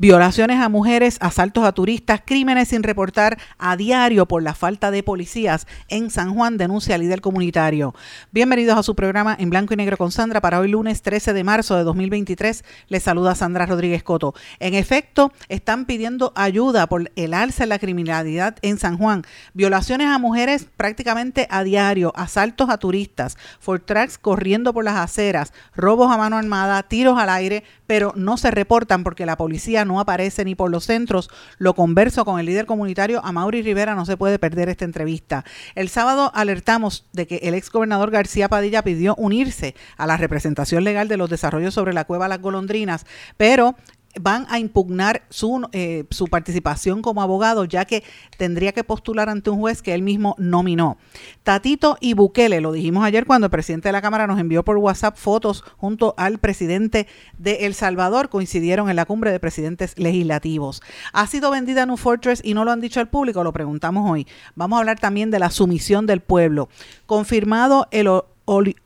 Violaciones a mujeres, asaltos a turistas, crímenes sin reportar a diario por la falta de policías en San Juan, denuncia líder comunitario. Bienvenidos a su programa en blanco y negro con Sandra para hoy lunes 13 de marzo de 2023. Les saluda Sandra Rodríguez Coto. En efecto, están pidiendo ayuda por el alza en la criminalidad en San Juan. Violaciones a mujeres prácticamente a diario, asaltos a turistas, Fortrax corriendo por las aceras, robos a mano armada, tiros al aire, pero no se reportan porque la policía no aparece ni por los centros. Lo converso con el líder comunitario Amaury Rivera, no se puede perder esta entrevista. El sábado alertamos de que el ex gobernador García Padilla pidió unirse a la representación legal de los desarrollos sobre la cueva Las Golondrinas, pero van a impugnar su, eh, su participación como abogado, ya que tendría que postular ante un juez que él mismo nominó. Tatito y Bukele, lo dijimos ayer cuando el presidente de la Cámara nos envió por WhatsApp fotos junto al presidente de El Salvador, coincidieron en la cumbre de presidentes legislativos. ¿Ha sido vendida New Fortress y no lo han dicho al público? Lo preguntamos hoy. Vamos a hablar también de la sumisión del pueblo. Confirmado el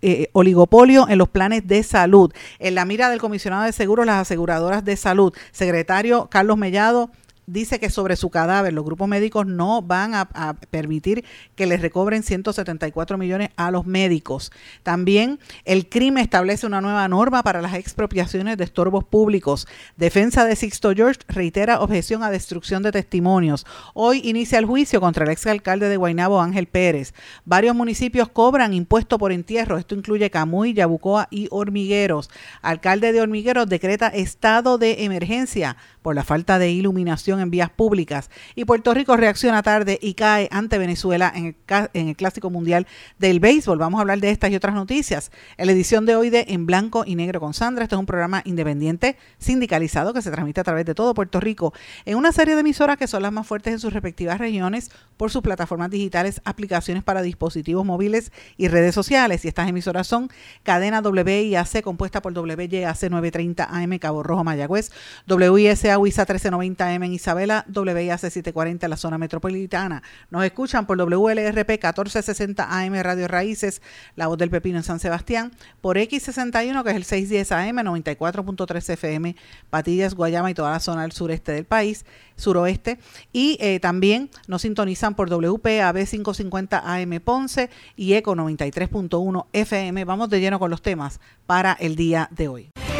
eh, oligopolio en los planes de salud. En la mira del comisionado de seguros, las aseguradoras de salud, secretario Carlos Mellado dice que sobre su cadáver los grupos médicos no van a, permitir que les recobren 174 millones a los médicos. También el crimen establece una nueva norma para las expropiaciones de estorbos públicos. Defensa de Sixto George reitera objeción a destrucción de testimonios. Hoy inicia el juicio contra el exalcalde de Guaynabo, Ángel Pérez. Varios municipios cobran impuesto por entierro. Esto incluye Camuy, Yabucoa y Hormigueros. Alcalde de Hormigueros decreta estado de emergencia por la falta de iluminación en vías públicas. Y Puerto Rico reacciona tarde y cae ante Venezuela en el, Clásico Mundial del Béisbol. Vamos a hablar de estas y otras noticias. En la edición de hoy de En Blanco y Negro con Sandra, este es un programa independiente, sindicalizado, que se transmite a través de todo Puerto Rico en una serie de emisoras que son las más fuertes en sus respectivas regiones por sus plataformas digitales, aplicaciones para dispositivos móviles y redes sociales. Y estas emisoras son Cadena WIAC, compuesta por WYAC 930 AM Cabo Rojo Mayagüez, WISA WISA 1390M en Isabela, WIAC 740 en la zona metropolitana. Nos escuchan por WLRP 1460 AM Radio Raíces, La Voz del Pepino en San Sebastián, por X61 que es el 610 AM 94.3 FM, Patillas, Guayama y toda la zona del sureste del país, suroeste. Y eh, también nos sintonizan por WPAB 550 AM Ponce y ECO 93.1 FM. Vamos de lleno con los temas para el día de hoy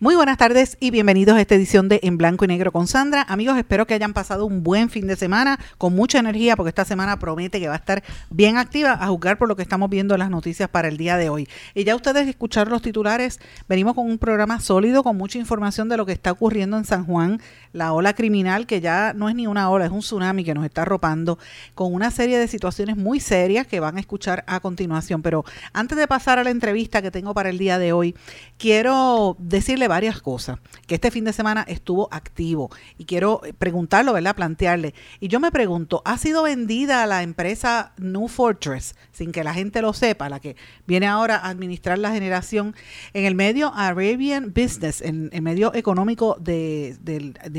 Muy buenas tardes y bienvenidos a esta edición de En Blanco y Negro con Sandra. Amigos, espero que hayan pasado un buen fin de semana con mucha energía porque esta semana promete que va a estar bien activa a juzgar por lo que estamos viendo en las noticias para el día de hoy. Y ya ustedes escucharon los titulares, venimos con un programa sólido con mucha información de lo que está ocurriendo en San Juan, la ola criminal que ya no es ni una ola, es un tsunami que nos está arropando con una serie de situaciones muy serias que van a escuchar a continuación. Pero antes de pasar a la entrevista que tengo para el día de hoy, quiero decirle varias cosas, que este fin de semana estuvo activo y quiero preguntarlo, ¿verdad? Plantearle. Y yo me pregunto, ¿ha sido vendida la empresa New Fortress sin que la gente lo sepa, la que viene ahora a administrar la generación en el medio Arabian Business, en el medio económico de,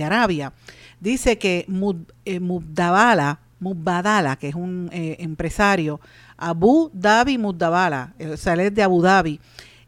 Arabia? Dice que eh, Mubdabala, Mubadala, que es un eh, empresario, Abu Dhabi Mubdabala, o sea, de Abu Dhabi,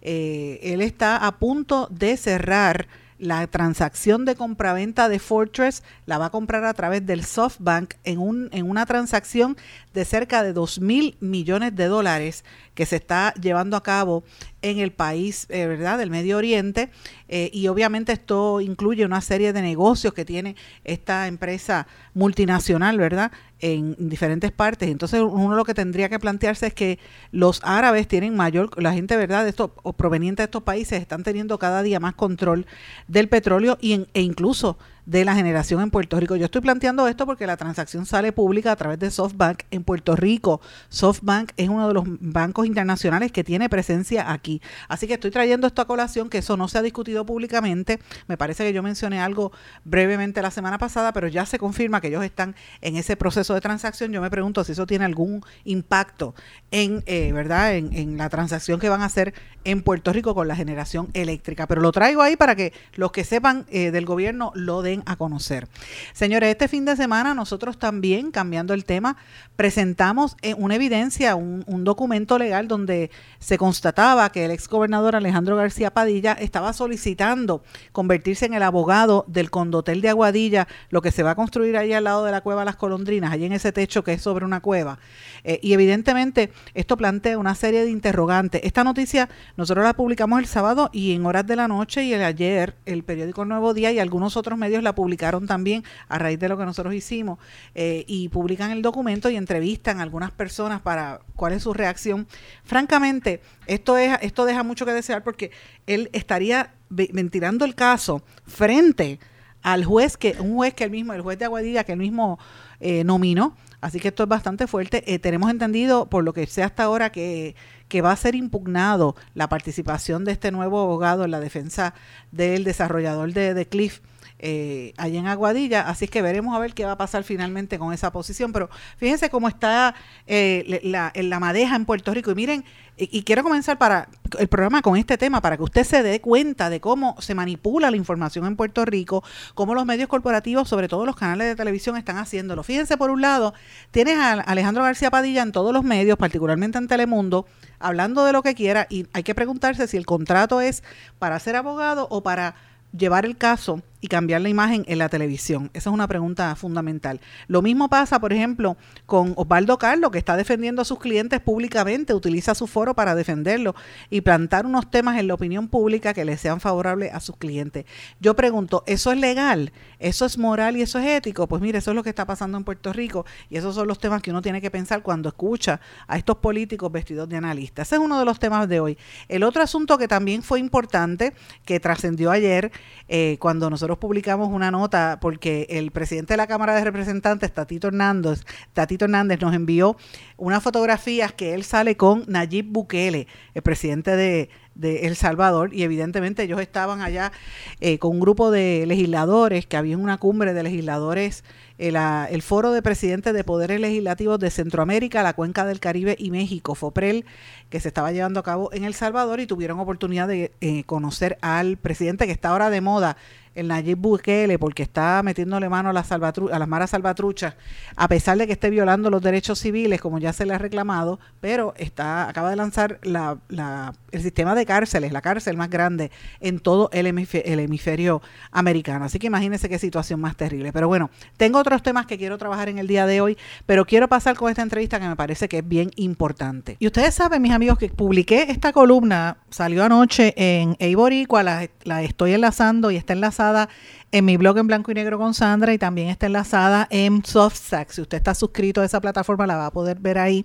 eh, él está a punto de cerrar la transacción de compraventa de Fortress la va a comprar a través del SoftBank en, un, en una transacción de cerca de 2 mil millones de dólares que se está llevando a cabo en el país, eh, ¿verdad?, del Medio Oriente. Eh, y obviamente esto incluye una serie de negocios que tiene esta empresa multinacional, ¿verdad?, en diferentes partes. Entonces, uno lo que tendría que plantearse es que los árabes tienen mayor, la gente, ¿verdad?, de estos, o proveniente de estos países, están teniendo cada día más control del petróleo y e incluso de la generación en Puerto Rico. Yo estoy planteando esto porque la transacción sale pública a través de SoftBank en Puerto Rico. SoftBank es uno de los bancos internacionales que tiene presencia aquí. Así que estoy trayendo esto a colación, que eso no se ha discutido públicamente. Me parece que yo mencioné algo brevemente la semana pasada, pero ya se confirma que ellos están en ese proceso de transacción. Yo me pregunto si eso tiene algún impacto en, eh, ¿verdad? En, la transacción que van a hacer en Puerto Rico con la generación eléctrica. Pero lo traigo ahí para que los que sepan eh, del gobierno lo den a conocer. Señores, este fin de semana nosotros también, cambiando el tema, presentamos eh, una evidencia, un, documento legal donde se constataba que el ex gobernador Alejandro García Padilla estaba solicitando convertirse en el abogado del condotel de Aguadilla, lo que se va a construir ahí al lado de la cueva Las Colondrinas, allí en ese techo que es sobre una cueva. Eh, y evidentemente esto plantea una serie de interrogantes. Esta noticia nosotros la publicamos el sábado y en horas de la noche y el ayer el periódico Nuevo Día y algunos otros medios la publicaron también a raíz de lo que nosotros hicimos eh, y publican el documento y entrevistan a algunas personas para cuál es su reacción. Francamente, esto, es, esto deja mucho que desear porque él estaría ventilando el caso frente al juez que un juez que el mismo el juez de Aguadilla que el mismo eh, nominó. Así que esto es bastante fuerte. Eh, tenemos entendido por lo que sé hasta ahora que que va a ser impugnado la participación de este nuevo abogado en la defensa del desarrollador de, de Cliff eh, allá en Aguadilla, así es que veremos a ver qué va a pasar finalmente con esa posición, pero fíjense cómo está eh, la, la madeja en Puerto Rico y miren, y, quiero comenzar para el programa con este tema para que usted se dé cuenta de cómo se manipula la información en Puerto Rico, cómo los medios corporativos, sobre todo los canales de televisión, están haciéndolo. Fíjense, por un lado, tienes a Alejandro García Padilla en todos los medios, particularmente en Telemundo, hablando de lo que quiera y hay que preguntarse si el contrato es para ser abogado o para llevar el caso y cambiar la imagen en la televisión? Esa es una pregunta fundamental. Lo mismo pasa, por ejemplo, con Osvaldo Carlos, que está defendiendo a sus clientes públicamente, utiliza su foro para defenderlo y plantar unos temas en la opinión pública que le sean favorables a sus clientes. Yo pregunto, ¿eso es legal? ¿Eso es moral y eso es ético? Pues mire, eso es lo que está pasando en Puerto Rico y esos son los temas que uno tiene que pensar cuando escucha a estos políticos vestidos de analistas. Ese es uno de los temas de hoy. El otro asunto que también fue importante, que trascendió ayer, eh, cuando nosotros publicamos una nota porque el presidente de la Cámara de Representantes, Tatito Hernández, Tatito Hernández nos envió unas fotografías que él sale con Nayib Bukele, el presidente de, El Salvador, y evidentemente ellos estaban allá eh, con un grupo de legisladores, que había una cumbre de legisladores, el, eh, el Foro de Presidentes de Poderes Legislativos de Centroamérica, la Cuenca del Caribe y México, FOPREL, que se estaba llevando a cabo en El Salvador y tuvieron oportunidad de eh, conocer al presidente que está ahora de moda el Nayib Bukele porque está metiéndole mano a, las a las maras salvatruchas, a pesar de que esté violando los derechos civiles, como ya se le ha reclamado, pero está acaba de lanzar la, la, el sistema de cárceles, la cárcel más grande en todo el el hemisferio americano. Así que imagínense qué situación más terrible. Pero bueno, tengo otros temas que quiero trabajar en el día de hoy, pero quiero pasar con esta entrevista que me parece que es bien importante. Y ustedes saben, mis amigos, que publiqué esta columna, salió anoche en Eiboricua, la, la estoy enlazando y está enlazada en mi blog en blanco y negro con Sandra y también está enlazada en SoftStack. Si usted está suscrito a esa plataforma, la va a poder ver ahí.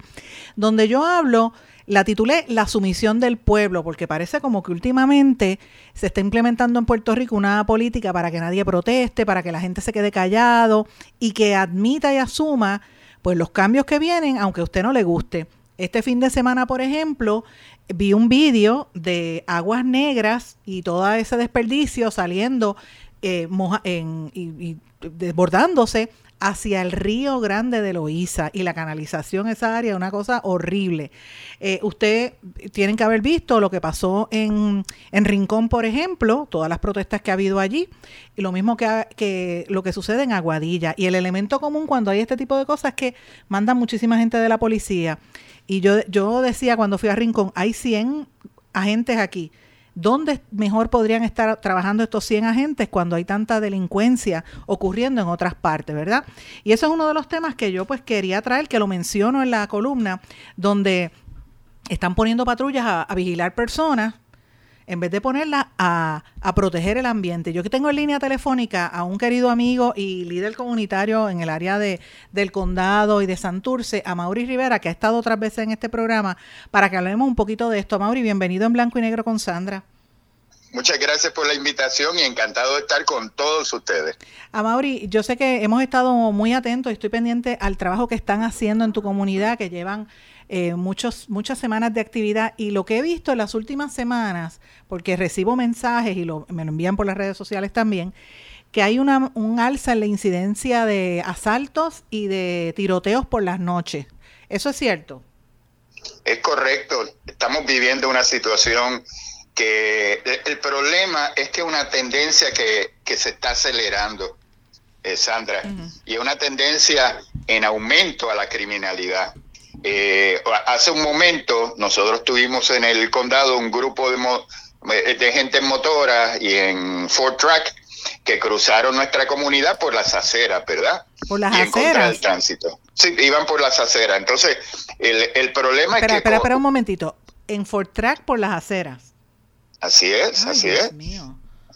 Donde yo hablo, la titulé La sumisión del pueblo, porque parece como que últimamente se está implementando en Puerto Rico una política para que nadie proteste, para que la gente se quede callado y que admita y asuma pues los cambios que vienen, aunque a usted no le guste. Este fin de semana, por ejemplo, vi un vídeo de aguas negras y todo ese desperdicio saliendo eh, y, desbordándose hacia el río grande de Loíza y la canalización esa área, una cosa horrible. Eh, usted tienen que haber visto lo que pasó en, en, Rincón, por ejemplo, todas las protestas que ha habido allí, y lo mismo que lo que sucede en Aguadilla. Y el elemento común cuando hay este tipo de cosas es que mandan muchísima gente de la policía y yo, yo decía cuando fui a Rincón, hay 100 agentes aquí. ¿Dónde mejor podrían estar trabajando estos 100 agentes cuando hay tanta delincuencia ocurriendo en otras partes, verdad? Y eso es uno de los temas que yo pues quería traer, que lo menciono en la columna, donde están poniendo patrullas a vigilar personas en vez de ponerla a, proteger el ambiente. Yo que tengo en línea telefónica a un querido amigo y líder comunitario en el área de, del condado y de Santurce, a Mauri Rivera, que ha estado otras veces en este programa, para que hablemos un poquito de esto. Mauri, bienvenido en Blanco y Negro con Sandra. Muchas gracias por la invitación y encantado de estar con todos ustedes. A Mauri, yo sé que hemos estado muy atentos y estoy pendiente al trabajo que están haciendo en tu comunidad, que llevan eh, muchos, muchas semanas de actividad y lo que he visto en las últimas semanas, porque recibo mensajes y lo, me lo envían por las redes sociales también, que hay una, un alza en la incidencia de asaltos y de tiroteos por las noches. ¿Eso es cierto? Es correcto. Estamos viviendo una situación que el problema es que una tendencia que, se está acelerando, eh, Sandra, y es una tendencia en aumento a la criminalidad. Eh, hace un momento nosotros tuvimos en el condado un grupo de, eh, de gente en motora y en Ford Track que cruzaron nuestra comunidad por las aceras, ¿verdad? Por las aceras. el tránsito. Sí, iban por las aceras. Entonces, el, el problema es que... Espera, espera un momentito. En Ford Track por las aceras. Así es, así es.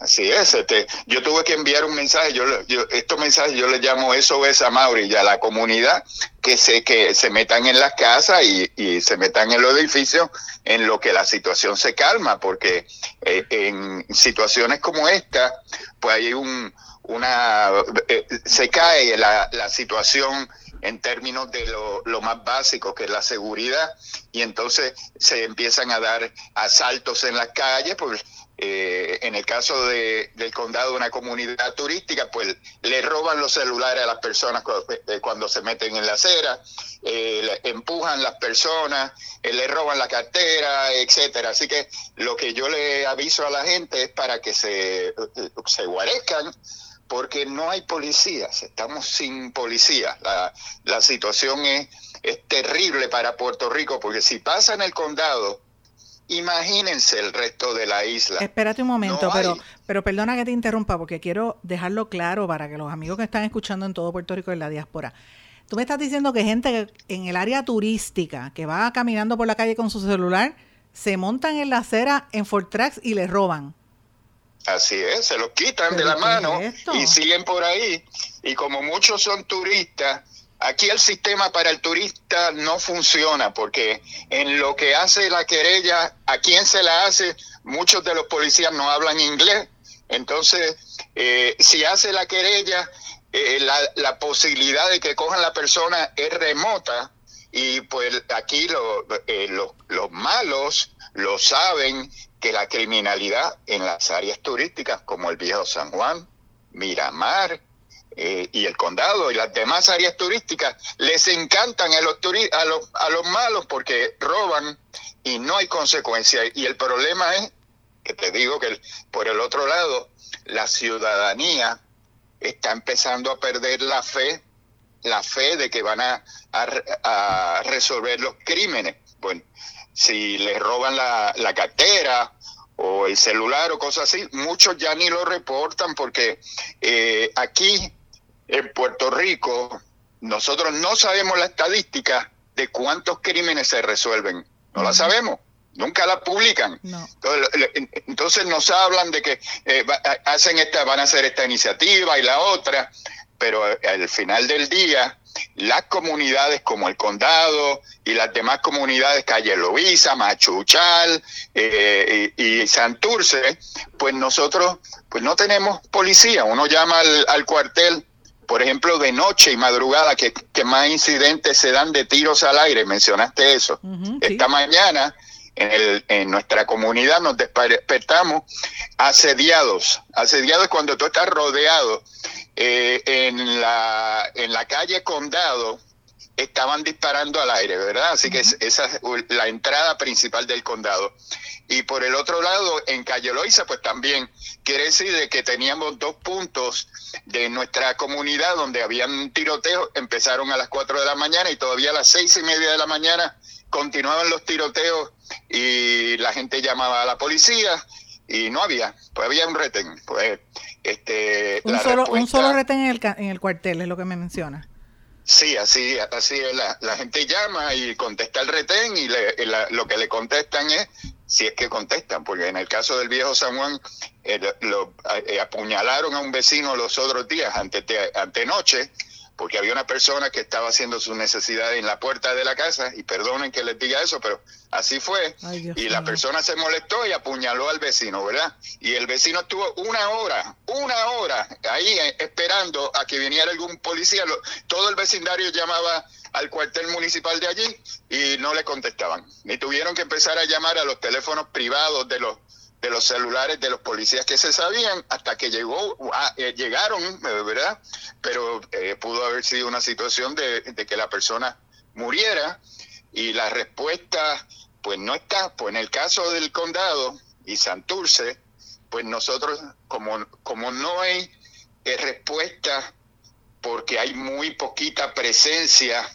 Así es, este, yo tuve que enviar un mensaje, yo, yo estos mensajes yo les llamo eso es a Mauri y a la comunidad que se que se metan en las casas y, y se metan en los edificios en lo que la situación se calma, porque eh, en situaciones como esta, pues hay un una eh, se cae la, la situación en términos de lo, lo, más básico que es la seguridad y entonces se empiezan a dar asaltos en las calles pues eh, en el caso de, del condado una comunidad turística pues le roban los celulares a las personas eh, cuando, se meten en la acera eh, empujan las personas le roban la cartera etcétera así que lo que yo le aviso a la gente es para que se, se guarezcan porque no hay policías, estamos sin policías. La, la situación es terrible para Puerto Rico, porque si pasa en el condado, imagínense el resto de la isla. Espérate un momento, pero, pero perdona que te interrumpa, porque quiero dejarlo claro para que los amigos que están escuchando en todo Puerto Rico en la diáspora. Tú me estás diciendo que gente en el área turística que va caminando por la calle con su celular se montan en la acera en Fortrax y les roban. Así es, se los quitan de la mano y siguen por ahí. Y como muchos son turistas, aquí el sistema para el turista no funciona porque en lo que hace la querella, a quien se la hace, muchos de los policías no hablan inglés. Entonces, eh, si hace la querella, eh, la, la, posibilidad de que cojan la persona es remota y pues aquí lo, eh, los malos lo saben que la criminalidad en las áreas turísticas como el Viejo San Juan, Miramar eh, y el condado y las demás áreas turísticas les encantan a los, a los, a los malos porque roban y no hay consecuencia. Y el problema es, que te digo que por el otro lado, la ciudadanía está empezando a perder la fe, la fe de que van a, a resolver los crímenes. Bueno, si les roban la, la cartera o el celular o cosas así, muchos ya ni lo reportan porque eh, aquí en Puerto Rico nosotros no sabemos la estadística de cuántos crímenes se resuelven, no la sabemos. Nunca la publican. Entonces, nos hablan de que eh, hacen esta, van a hacer esta iniciativa y la otra, pero al final del día las comunidades como el condado y las demás comunidades, Calle Loíza, Machuchal eh, y, Santurce, pues nosotros pues no tenemos policía. Uno llama al, cuartel, por ejemplo, de noche y madrugada, que, más incidentes se dan de tiros al aire, mencionaste eso. Esta mañana en, el, en nuestra comunidad nos despertamos asediados. Asediados cuando tú estás rodeado eh, en, la, en la calle Condado estaban disparando al aire, ¿verdad? Así que esa es la entrada principal del condado. Y por el otro lado, en Calle Loiza, pues también quiere decir de que teníamos dos puntos de nuestra comunidad donde habían tiroteos, empezaron a las 4 de la mañana y todavía a las seis y media de la mañana continuaban los tiroteos y la gente llamaba a la policía y no había, pues había un retén. Pues, este, un, solo, un solo retén en el, en el cuartel, es lo que me menciona. Sí, así, así es. La, la gente llama y contesta el retén y lo que le contestan es, si es que contestan, porque en el caso del viejo San Juan, eh, lo, eh, apuñalaron a un vecino los otros días, antes de, antenoche, porque había una persona que estaba haciendo sus necesidades en la puerta de la casa, y perdonen que les diga eso, pero así fue, y la persona se molestó y apuñaló al vecino, ¿verdad? Y el vecino estuvo una hora, una hora ahí eh, esperando a que viniera algún policía, todo el vecindario llamaba al cuartel municipal de allí y no le contestaban, ni tuvieron que empezar a llamar a los teléfonos privados de los de los celulares de los policías que se sabían hasta que llegó eh, llegaron eh, verdad pero eh, pudo haber sido una situación de, que la persona muriera y la respuesta pues no está. Pues en el caso del condado y Santurce pues nosotros como como no hay respuesta porque hay muy poquita presencia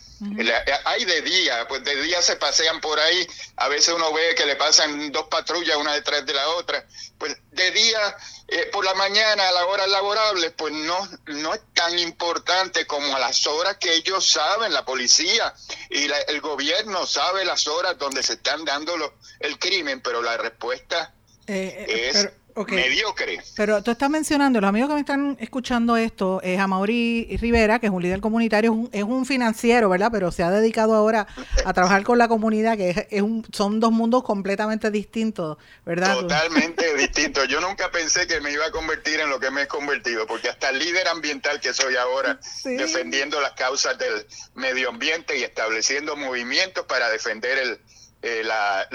hay de día, pues de día se pasean por ahí, a veces uno ve que le pasan dos patrullas una detrás de la otra, pues de día, eh, por la mañana, a las horas laborables, pues no, no es tan importante como a las horas que ellos saben, la policía y el gobierno sabe las horas donde se están dando el crimen, pero la respuesta eh, eh, es mediocre. Pero tú estás mencionando, los amigos que me están escuchando esto, es Amaury Rivera, que es un líder comunitario, es un, financiero, ¿verdad? Pero se ha dedicado ahora a trabajar con la comunidad, que es, un, son dos mundos completamente distintos, ¿verdad? Totalmente distintos. Yo nunca pensé que me iba a convertir en lo que me he convertido, porque hasta el líder ambiental que soy ahora, defendiendo las causas del medio ambiente y estableciendo movimientos para defender el, eh, la,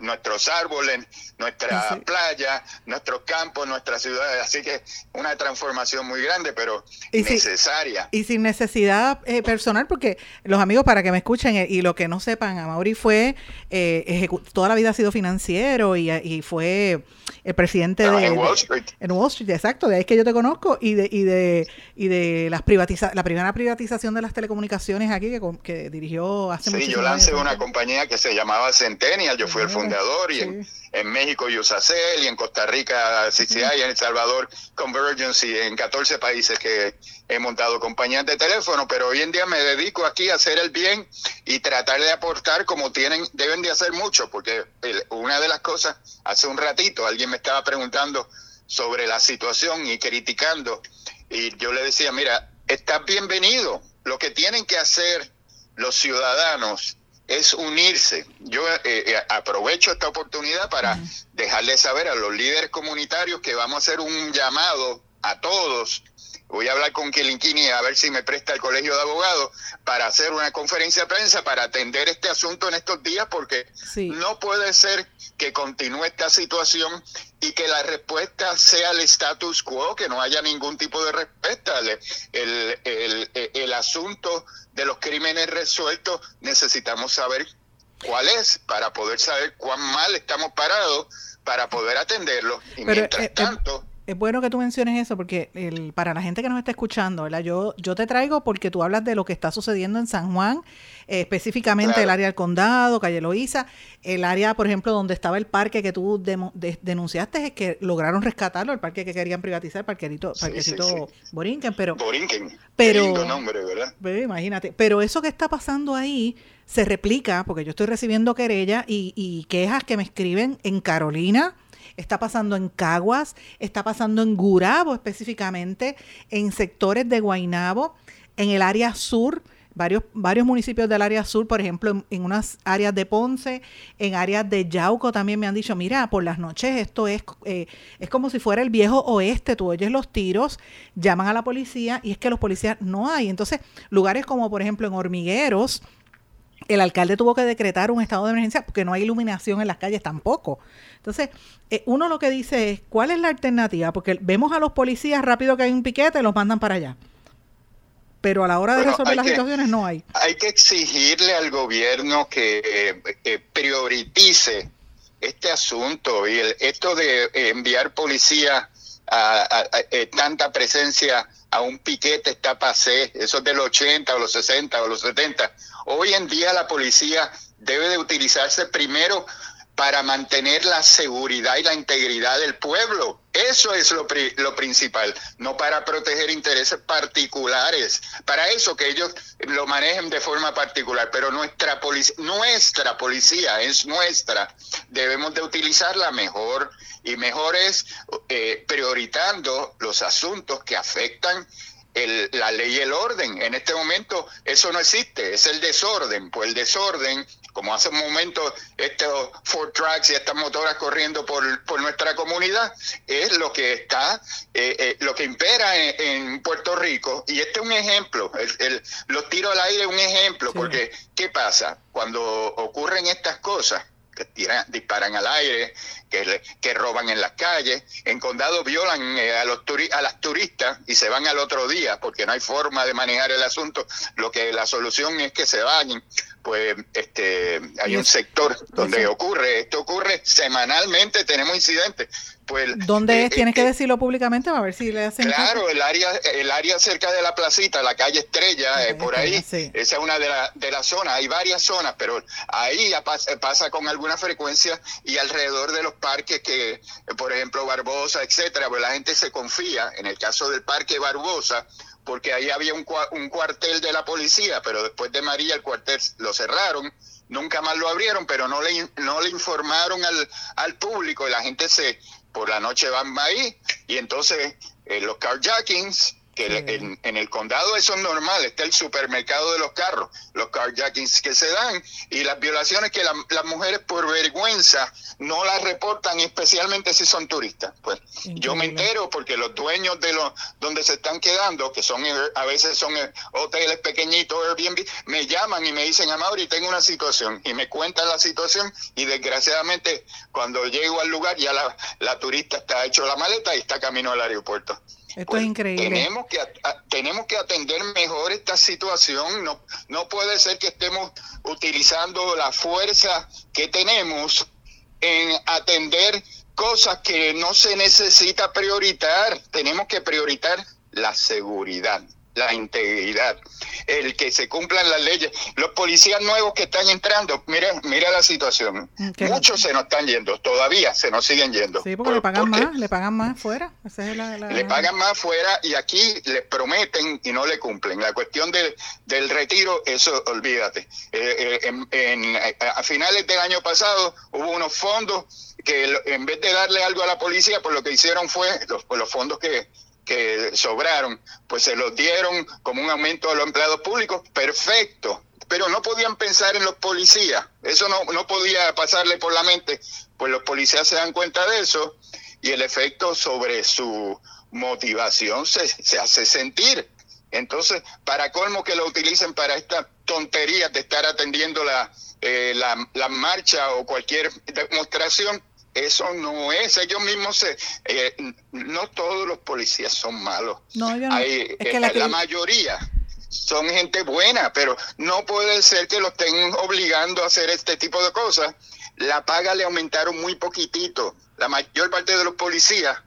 nuestros árboles, nuestra playa, nuestros campos, nuestras ciudades. Así que una transformación muy grande, pero necesaria. y sin necesidad eh, personal, porque los amigos, para que me escuchen eh, y lo que no sepan, a Mauri fue, toda la vida ha sido financiero y, fue el presidente de, en Wall Street. en Wall Street, exacto, de ahí es que yo te conozco y de y de y de las privatiza la primera privatización de las telecomunicaciones aquí que, que dirigió hace Sí, yo lancé una compañía que se llamaba Centennial, yo fui el fundador y en, en, México Usacell y en Costa Rica CCI y en El Salvador Convergence y en 14 países que he montado compañías de teléfono, pero hoy en día me dedico aquí a hacer el bien y tratar de aportar como tienen, deben de hacer mucho, porque una de las cosas, hace un ratito alguien me estaba preguntando sobre la situación y criticando y yo le decía, mira, estás bienvenido, lo que tienen que hacer los ciudadanos es unirse. Yo eh, eh, aprovecho esta oportunidad para dejarle saber a los líderes comunitarios que vamos a hacer un llamado a todos. Voy a hablar con Kilinkini a ver si me presta el colegio de abogados para hacer una conferencia de prensa para atender este asunto en estos días porque no puede ser que continúe esta situación y que la respuesta sea el status quo, que no haya ningún tipo de respuesta. El, el, el asunto de los crímenes resueltos, necesitamos saber cuál es para poder saber cuán mal estamos parados para poder atenderlo. Y mientras eh, eh, tanto... Es bueno que tú menciones eso porque el, para la gente que nos está escuchando, ¿verdad? Yo, yo te traigo porque tú hablas de lo que está sucediendo en San Juan, eh, específicamente el área del condado, Calle Loíza, el área, por ejemplo, donde estaba el parque que tú denunciaste, es que lograron rescatarlo, el parque que querían privatizar, parquerito, parquecito Borinquen, pero... Borinquen, pero, nombre, ¿verdad? imagínate, pero eso que está pasando ahí se replica, porque yo estoy recibiendo querella y, y quejas que me escriben en Carolina, está pasando en Caguas, está pasando en Gurabo específicamente, en sectores de Guainabo, en el área sur, varios, varios municipios del área sur, por ejemplo, en, unas áreas de Ponce, en áreas de Yauco también me han dicho, mira, por las noches esto es, eh, es como si fuera el viejo oeste, tú oyes los tiros, llaman a la policía y es que los policías no hay. Entonces, lugares como por ejemplo en Hormigueros, el alcalde tuvo que decretar un estado de emergencia porque no hay iluminación en las calles tampoco. Entonces, eh, uno lo que dice es, ¿cuál es la alternativa? Porque vemos a los policías rápido que hay un piquete, los mandan para allá. Pero a la hora de resolver las situaciones no hay. Hay que exigirle al gobierno que eh, prioritice este asunto y el, esto de enviar policía a, eh, tanta presencia a un piquete está pasé, eso es de los 80 o los 60 o los 70. Hoy en día la policía debe de utilizarse primero para mantener la seguridad y la integridad del pueblo. Eso es lo, lo, principal, no para proteger intereses particulares. Para eso que ellos lo manejen de forma particular, pero nuestra policía, nuestra policía es nuestra. Debemos de utilizarla mejor y mejor es eh, prioritando los asuntos que afectan la ley y el orden. En este momento eso no existe, es el desorden. Pues el desorden, como hace un momento estos Ford Tracks y estas motoras corriendo por, por nuestra comunidad, es lo que está, eh, eh, lo que impera en, Puerto Rico. Y este es un ejemplo, el, los tiros al aire es un ejemplo, porque ¿qué pasa? Cuando ocurren estas cosas, que tiran, disparan al aire, que, que roban en las calles. En condado violan eh, a, los a las turistas y se van al otro día porque no hay forma de manejar el asunto. Lo que la solución es que se vayan. Pues este hay un sector donde ocurre, esto ocurre semanalmente, tenemos incidentes. Pues, ¿Dónde eh, es? Tienes que eh, decirlo públicamente a ver si le hacen. Claro, el área, el área cerca de la placita, la calle Estrella, por ahí, esa es una de, de las zonas. Hay varias zonas, pero ahí pasa, pasa con alguna frecuencia y alrededor de los parques que, por ejemplo, Barbosa, etcétera, pues la gente se confía. En el caso del Parque Barbosa, porque ahí había un, un cuartel de la policía, pero después de María el cuartel lo cerraron nunca más lo abrieron, pero no le, no le informaron al, al público y la gente se, por la noche van ahí y entonces eh, los carjackings que en, el condado eso es normal, está el supermercado de los carros, los carjackings que se dan y las violaciones que las mujeres por vergüenza no las reportan, especialmente si son turistas. Pues yo me entero porque los dueños de los donde se están quedando, que son a veces son hoteles pequeñitos, Airbnb, me llaman y me dicen, Amaury, tengo una situación y me cuentan la situación y desgraciadamente cuando llego al lugar ya la, la turista está hecho la maleta y está camino al aeropuerto. Esto es pues, increíble. Tenemos que, tenemos que atender mejor esta situación. No, no puede ser que estemos utilizando la fuerza que tenemos en atender cosas que no se necesita prioritar. Tenemos que prioritar la seguridad la integridad, el que se cumplan las leyes. Los policías nuevos que están entrando, mira, mira la situación. Mm, Muchos se nos están yendo, todavía se nos siguen yendo. Sí, porque le pagan más, le pagan más fuera. Le pagan más fuera y aquí les prometen y no le cumplen. La cuestión del, del retiro, eso olvídate. Eh, eh, en, a finales del año pasado hubo unos fondos que en vez de darle algo a la policía, pues lo que hicieron fue los, los fondos que que sobraron, pues se los dieron como un aumento a los empleados públicos, perfecto, pero no podían pensar en los policías, eso no, no podía pasarle por la mente, pues los policías se dan cuenta de eso y el efecto sobre su motivación se, se hace sentir. Entonces, para colmo que lo utilicen para esta tontería de estar atendiendo la, eh, la, la marcha o cualquier demostración, eso no es, ellos mismos se, eh, no todos los policías son malos. No, yo no. Hay, es que la, eh, mayoría son gente buena, pero no puede ser que los estén obligando a hacer este tipo de cosas. La paga le aumentaron muy poquitito. La mayor parte de los policías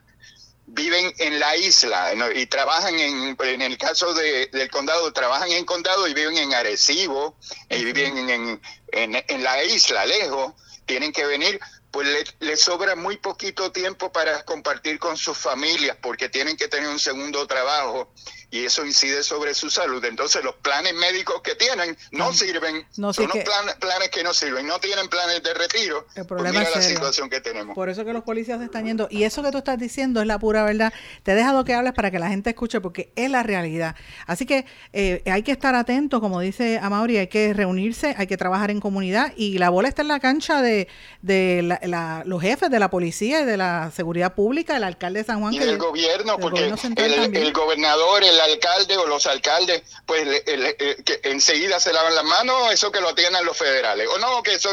viven en la isla y trabajan en, en el caso de, del condado, trabajan en condado y viven en Arecibo, y viven en, en, en la isla, lejos, tienen que venir pues le, sobra muy poquito tiempo para compartir con sus familias porque tienen que tener un segundo trabajo y eso incide sobre su salud. Entonces los planes médicos que tienen no, sirven, no, son planes, que no sirven, no tienen planes de retiro. El pues problema es la situación que tenemos. Por eso que los policías se están yendo. Y eso que tú estás diciendo es la pura verdad. Te he dejado que hables para que la gente escuche porque es la realidad. Así que eh, hay que estar atentos, como dice Amaury, hay que reunirse, hay que trabajar en comunidad y la bola está en la cancha de, de los jefes de la policía y de la seguridad pública, el alcalde de San Juan. Y del gobierno, porque el, el, gobernador, el alcalde o los alcaldes, pues que enseguida se lavan las manos, eso que lo atiendan los federales. O no, que eso,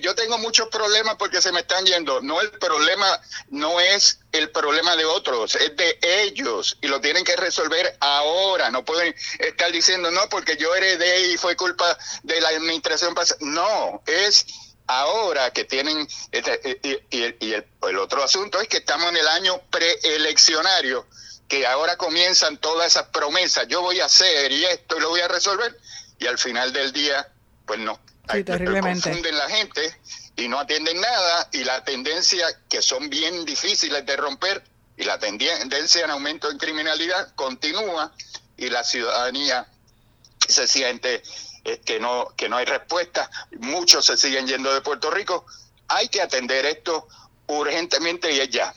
yo tengo muchos problemas porque se me están yendo. No, el problema no es el problema de otros, es de ellos y lo tienen que resolver ahora. No pueden estar diciendo, no, porque yo heredé y fue culpa de la administración pasada. No, es ahora que tienen, este, y, el, el, otro asunto es que estamos en el año preeleccionario que ahora comienzan todas esas promesas, yo voy a hacer y esto y lo voy a resolver, y al final del día, pues no. Sí, confunden la gente y no atienden nada, y la tendencia, que son bien difíciles de romper, y la tendencia en aumento en criminalidad continúa, y la ciudadanía se siente eh, que, no, que no hay respuesta, muchos se siguen yendo de Puerto Rico, hay que atender esto urgentemente y ya.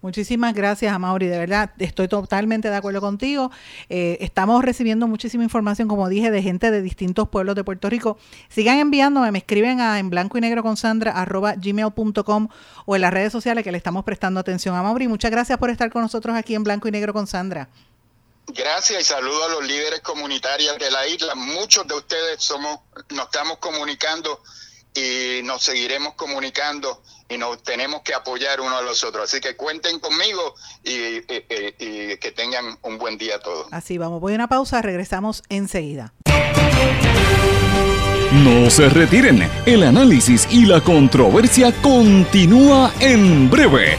Muchísimas gracias, Amaury. De verdad, estoy totalmente de acuerdo contigo. Eh, estamos recibiendo muchísima información, como dije, de gente de distintos pueblos de Puerto Rico. Sigan enviándome, me escriben a en blanco y negro con Sandra arroba gmail.com o en las redes sociales que le estamos prestando atención. a Mauri, muchas gracias por estar con nosotros aquí en blanco y negro con Sandra. Gracias y saludo a los líderes comunitarios de la isla. Muchos de ustedes somos, nos estamos comunicando y nos seguiremos comunicando y nos tenemos que apoyar uno a los otros. Así que cuenten conmigo y, que tengan un buen día todos. Así vamos, voy a una pausa, regresamos enseguida. No se retiren, el análisis y la controversia continúa en breve,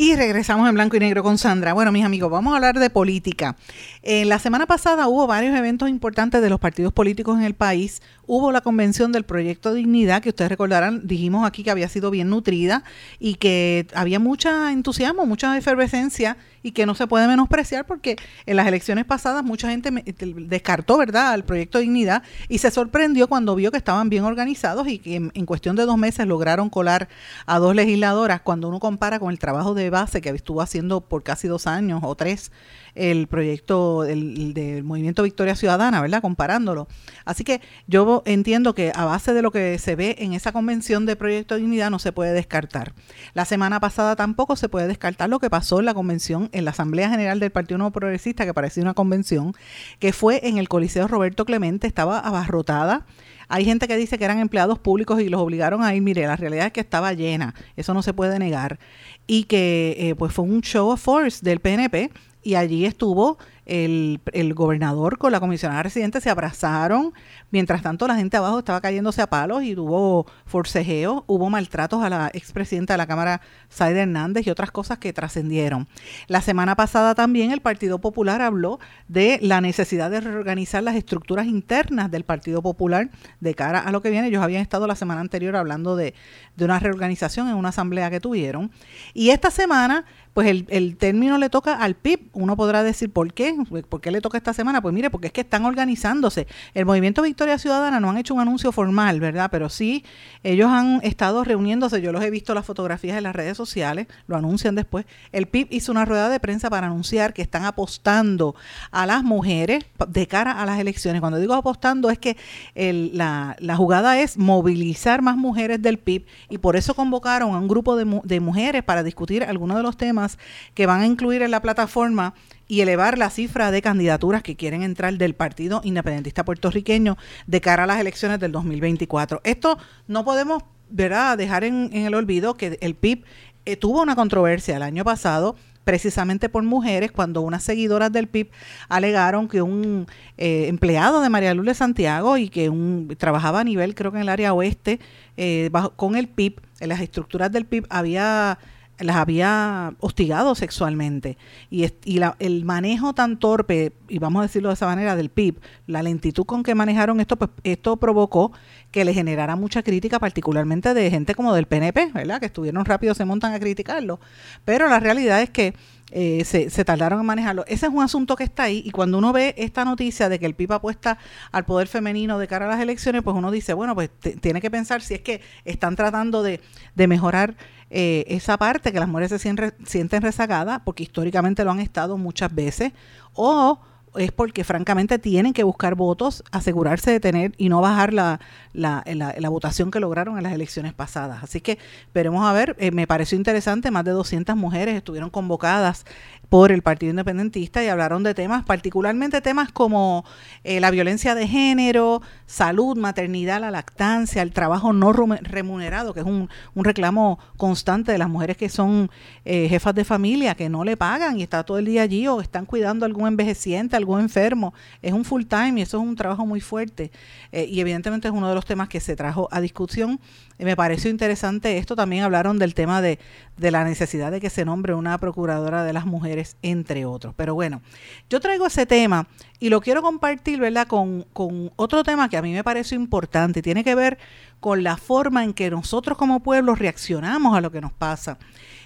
Y regresamos en blanco y negro con Sandra. Bueno, mis amigos, vamos a hablar de política. En la semana pasada hubo varios eventos importantes de los partidos políticos en el país. Hubo la convención del proyecto Dignidad, que ustedes recordarán, dijimos aquí que había sido bien nutrida y que había mucha entusiasmo, mucha efervescencia y que no se puede menospreciar porque en las elecciones pasadas mucha gente descartó, ¿verdad?, al proyecto Dignidad y se sorprendió cuando vio que estaban bien organizados y que en, cuestión de dos meses lograron colar a dos legisladoras cuando uno compara con el trabajo de base que estuvo haciendo por casi dos años o tres el proyecto del, Movimiento Victoria Ciudadana, ¿verdad? Comparándolo. Así que yo entiendo que a base de lo que se ve en esa convención de Proyecto de Dignidad no se puede descartar. La semana pasada tampoco se puede descartar lo que pasó en la convención, en la Asamblea General del Partido Nuevo Progresista, que parecía una convención, que fue en el Coliseo Roberto Clemente, estaba abarrotada. Hay gente que dice que eran empleados públicos y los obligaron a ir. Mire, la realidad es que estaba llena, eso no se puede negar. Y que eh, pues fue un show of force del PNP y allí estuvo el, el, gobernador con la comisionada residente, se abrazaron, mientras tanto la gente abajo estaba cayéndose a palos y hubo forcejeo, hubo maltratos a la expresidenta de la Cámara, Saida Hernández, y otras cosas que trascendieron. La semana pasada también el Partido Popular habló de la necesidad de reorganizar las estructuras internas del Partido Popular de cara a lo que viene. Ellos habían estado la semana anterior hablando de, de una reorganización en una asamblea que tuvieron. Y esta semana pues el, el, término le toca al PIB. Uno podrá decir, ¿por qué? ¿Por qué le toca esta semana? Pues mire, porque es que están organizándose. El Movimiento Victoria Ciudadana no han hecho un anuncio formal, ¿verdad? Pero sí, ellos han estado reuniéndose. Yo los he visto las fotografías en las redes sociales, lo anuncian después. El PIB hizo una rueda de prensa para anunciar que están apostando a las mujeres de cara a las elecciones. Cuando digo apostando es que la, jugada es movilizar más mujeres del PIB y por eso convocaron a un grupo de mujeres para discutir algunos de los temas que van a incluir en la plataforma y elevar la cifra de candidaturas que quieren entrar del Partido Independentista Puertorriqueño de cara a las elecciones del 2024. Esto no podemos ¿verdad? dejar en, el olvido que el PIB eh, tuvo una controversia el año pasado precisamente por mujeres, cuando unas seguidoras del PIB alegaron que un eh, empleado de María Luz Santiago y que un, trabajaba a nivel, creo que en el área oeste, eh, con el PIB, en las estructuras del PIB había las había hostigado sexualmente. Y, y el manejo tan torpe, y vamos a decirlo de esa manera, del PIB, la lentitud con que manejaron esto, pues esto provocó que le generara mucha crítica, particularmente de gente como del PNP, ¿verdad? Que estuvieron rápido, se montan a criticarlo. Pero la realidad es que eh, se, se, tardaron en manejarlo. Ese es un asunto que está ahí y cuando uno ve esta noticia de que el PIB apuesta al poder femenino de cara a las elecciones, pues uno dice, bueno, pues tiene que pensar si es que están tratando de, de mejorar eh, esa parte, que las mujeres se sienten, sienten rezagadas, porque históricamente lo han estado muchas veces, o es porque francamente tienen que buscar votos, asegurarse de tener y no bajar la, la, la, votación que lograron en las elecciones pasadas. Así que veremos a ver, eh, me pareció interesante, más de 200 mujeres estuvieron convocadas por el Partido Independentista y hablaron de temas, particularmente temas como eh, la violencia de género, salud, maternidad, la lactancia, el trabajo no remunerado, que es un, un reclamo constante de las mujeres que son eh, jefas de familia, que no le pagan y está todo el día allí o están cuidando a algún envejeciente, algún enfermo. Es un full time y eso es un trabajo muy fuerte. Eh, y evidentemente es uno de los temas que se trajo a discusión. me pareció interesante esto. También hablaron del tema de, de la necesidad de que se nombre una procuradora de las mujeres, entre otros. Pero bueno, yo traigo ese tema y lo quiero compartir, ¿verdad?, con, con otro tema que a mí me pareció importante. Tiene que ver con la forma en que nosotros como pueblo reaccionamos a lo que nos pasa.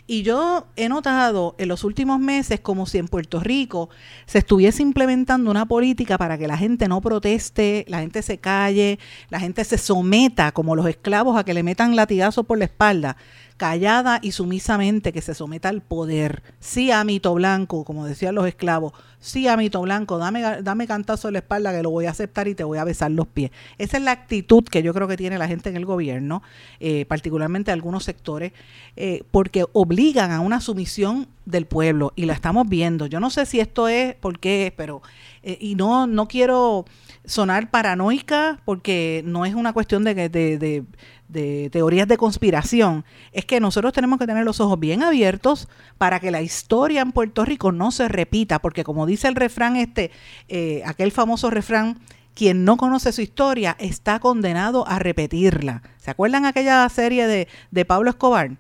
Y yo he notado en los últimos meses como si en Puerto Rico se estuviese implementando una política para que la gente no proteste, la gente se calle, la gente se someta como los esclavos a que le metan latigazos por la espalda callada y sumisamente que se someta al poder. Sí a mito blanco, como decían los esclavos, sí a mito blanco, dame, dame cantazo en la espalda que lo voy a aceptar y te voy a besar los pies. Esa es la actitud que yo creo que tiene la gente en el gobierno, eh, particularmente algunos sectores, eh, porque obligan a una sumisión del pueblo y la estamos viendo. Yo no sé si esto es, por qué, pero, eh, y no, no quiero sonar paranoica porque no es una cuestión de, de, de, de teorías de conspiración, es que nosotros tenemos que tener los ojos bien abiertos para que la historia en Puerto Rico no se repita, porque como dice el refrán este, eh, aquel famoso refrán, quien no conoce su historia está condenado a repetirla. ¿Se acuerdan aquella serie de, de Pablo Escobar?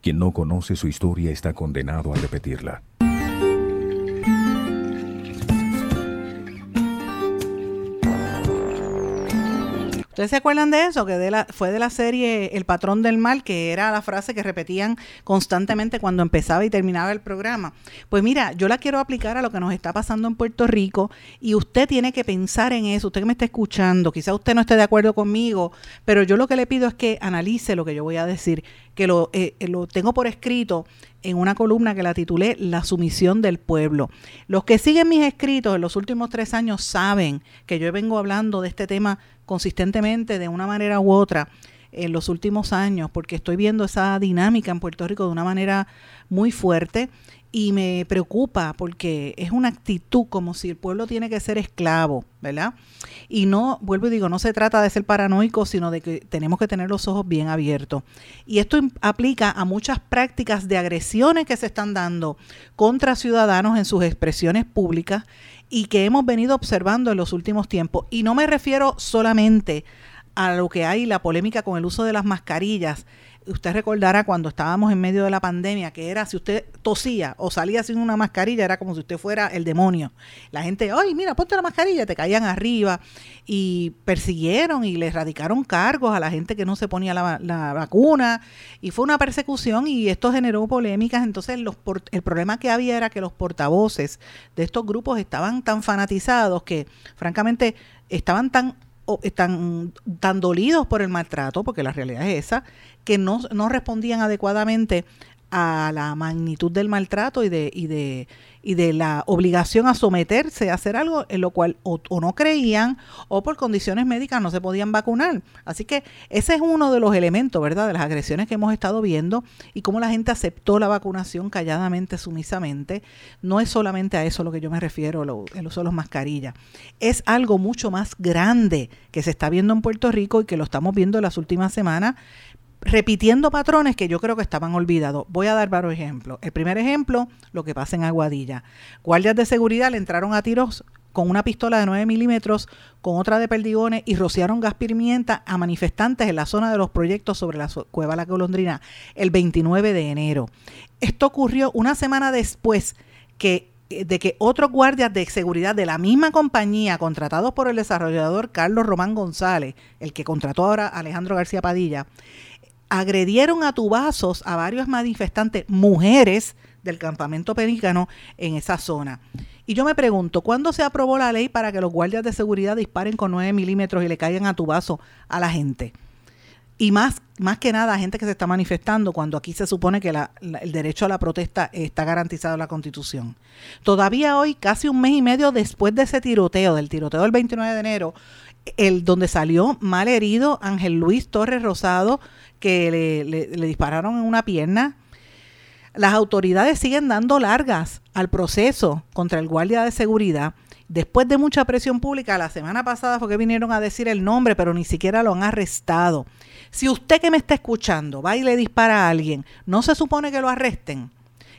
Quien no conoce su historia está condenado a repetirla. ¿Ustedes se acuerdan de eso? Que fue de la serie El patrón del mal, que era la frase que repetían constantemente cuando empezaba y terminaba el programa. Pues mira, yo la quiero aplicar a lo que nos está pasando en Puerto Rico y usted tiene que pensar en eso. Usted que me está escuchando, quizá usted no esté de acuerdo conmigo, pero yo lo que le pido es que analice lo que yo voy a decir, que lo, eh, lo tengo por escrito en una columna que la titulé La sumisión del pueblo. Los que siguen mis escritos en los últimos tres años saben que yo vengo hablando de este tema consistentemente de una manera u otra en los últimos años, porque estoy viendo esa dinámica en Puerto Rico de una manera muy fuerte y me preocupa porque es una actitud como si el pueblo tiene que ser esclavo, ¿verdad? Y no, vuelvo y digo, no se trata de ser paranoico, sino de que tenemos que tener los ojos bien abiertos. Y esto aplica a muchas prácticas de agresiones que se están dando contra ciudadanos en sus expresiones públicas y que hemos venido observando en los últimos tiempos. Y no me refiero solamente a lo que hay, la polémica con el uso de las mascarillas, usted recordará cuando estábamos en medio de la pandemia, que era si usted tosía o salía sin una mascarilla, era como si usted fuera el demonio. La gente, ay, mira, ponte la mascarilla, te caían arriba y persiguieron y le radicaron cargos a la gente que no se ponía la, la vacuna y fue una persecución y esto generó polémicas. Entonces los, el problema que había era que los portavoces de estos grupos estaban tan fanatizados que francamente estaban tan están tan dolidos por el maltrato, porque la realidad es esa, que no, no respondían adecuadamente a la magnitud del maltrato y de, y de, y de la obligación a someterse a hacer algo en lo cual o, no creían o por condiciones médicas no se podían vacunar. Así que ese es uno de los elementos, ¿verdad?, de las agresiones que hemos estado viendo y cómo la gente aceptó la vacunación calladamente, sumisamente. No es solamente a eso lo que yo me refiero, el uso de las mascarillas. Es algo mucho más grande que se está viendo en Puerto Rico y que lo estamos viendo en las últimas semanas repitiendo patrones que yo creo que estaban olvidados. Voy a dar varios ejemplos. El primer ejemplo, lo que pasa en Aguadilla. Guardias de seguridad le entraron a tiros con una pistola de 9 milímetros, con otra de perdigones y rociaron gas pimienta a manifestantes en la zona de los proyectos sobre la cueva La Colondrina el 29 de enero. Esto ocurrió una semana después que eh, de que otros guardias de seguridad de la misma compañía contratados por el desarrollador Carlos Román González, el que contrató ahora a Alejandro García Padilla, agredieron a tubazos a varios manifestantes, mujeres del campamento perícano en esa zona. Y yo me pregunto, ¿cuándo se aprobó la ley para que los guardias de seguridad disparen con 9 milímetros y le caigan a tubazo a la gente? Y más, más que nada gente que se está manifestando cuando aquí se supone que el derecho a la protesta está garantizado en la Constitución. Todavía hoy, casi un mes y medio después de ese tiroteo, del tiroteo del 29 de enero, el donde salió mal herido Ángel Luis Torres Rosado, que le, dispararon en una pierna. Las autoridades siguen dando largas al proceso contra el guardia de seguridad. Después de mucha presión pública, la semana pasada fue que vinieron a decir el nombre, pero ni siquiera lo han arrestado. Si usted que me está escuchando va y le dispara a alguien, ¿no se supone que lo arresten?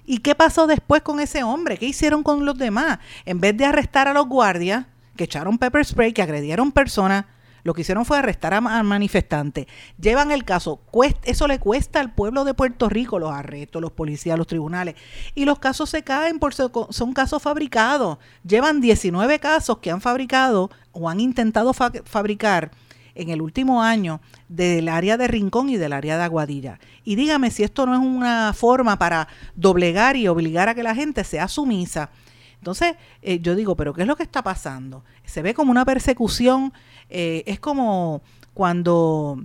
¿Y qué pasó después con ese hombre? ¿Qué hicieron con los demás? En vez de arrestar a los guardias, que echaron pepper spray, que agredieron personas, lo que hicieron fue arrestar a, manifestantes. Llevan el caso. eso le cuesta al pueblo de Puerto Rico los arrestos, los policías, los tribunales. Y los casos se caen por son casos fabricados. Llevan 19 casos que han fabricado o han intentado fabricar en el último año del área de Rincón y del área de Aguadilla. Y dígame si esto no es una forma para doblegar y obligar a que la gente sea sumisa. Entonces, eh, yo digo, pero ¿qué es lo que está pasando? Se ve como una persecución eh, es como cuando,